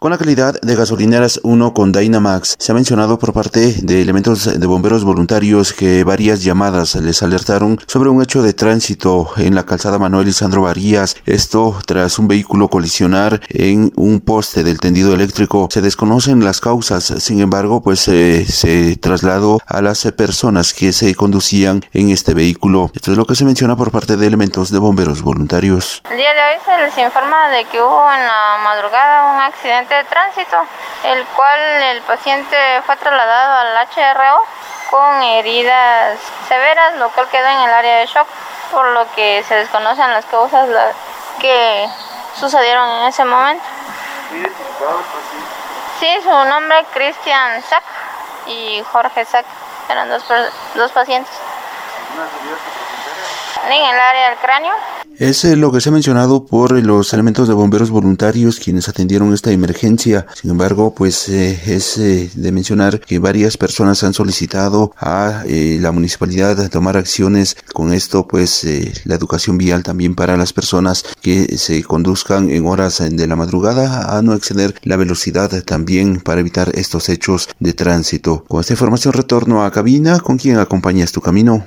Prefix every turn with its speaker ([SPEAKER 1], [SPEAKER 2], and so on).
[SPEAKER 1] Con la calidad de gasolineras 1 con Dynamax, se ha mencionado por parte de elementos de bomberos voluntarios que varias llamadas les alertaron sobre un hecho de tránsito en la calzada Manuel Lisandro Varías. Esto tras un vehículo colisionar en un poste del tendido eléctrico. Se desconocen las causas, sin embargo, pues eh, se trasladó a las personas que se conducían en este vehículo. Esto es lo que se menciona por parte de elementos de bomberos voluntarios.
[SPEAKER 2] El día de hoy se les informa de que hubo en la madrugada un accidente de tránsito, el cual el paciente fue trasladado al HRO con heridas severas, lo cual quedó en el área de shock, por lo que se desconocen las causas que sucedieron en ese momento. Sí, su nombre Cristian Sack y Jorge Sack eran dos, dos pacientes. En el área del cráneo.
[SPEAKER 1] Es eh, lo que se ha mencionado por los elementos de bomberos voluntarios quienes atendieron esta emergencia. Sin embargo, pues eh, es eh, de mencionar que varias personas han solicitado a la municipalidad tomar acciones con esto, pues la educación vial también para las personas que se conduzcan en horas de la madrugada a no exceder la velocidad también para evitar estos hechos de tránsito. Con esta información retorno a cabina con quien acompañas tu camino.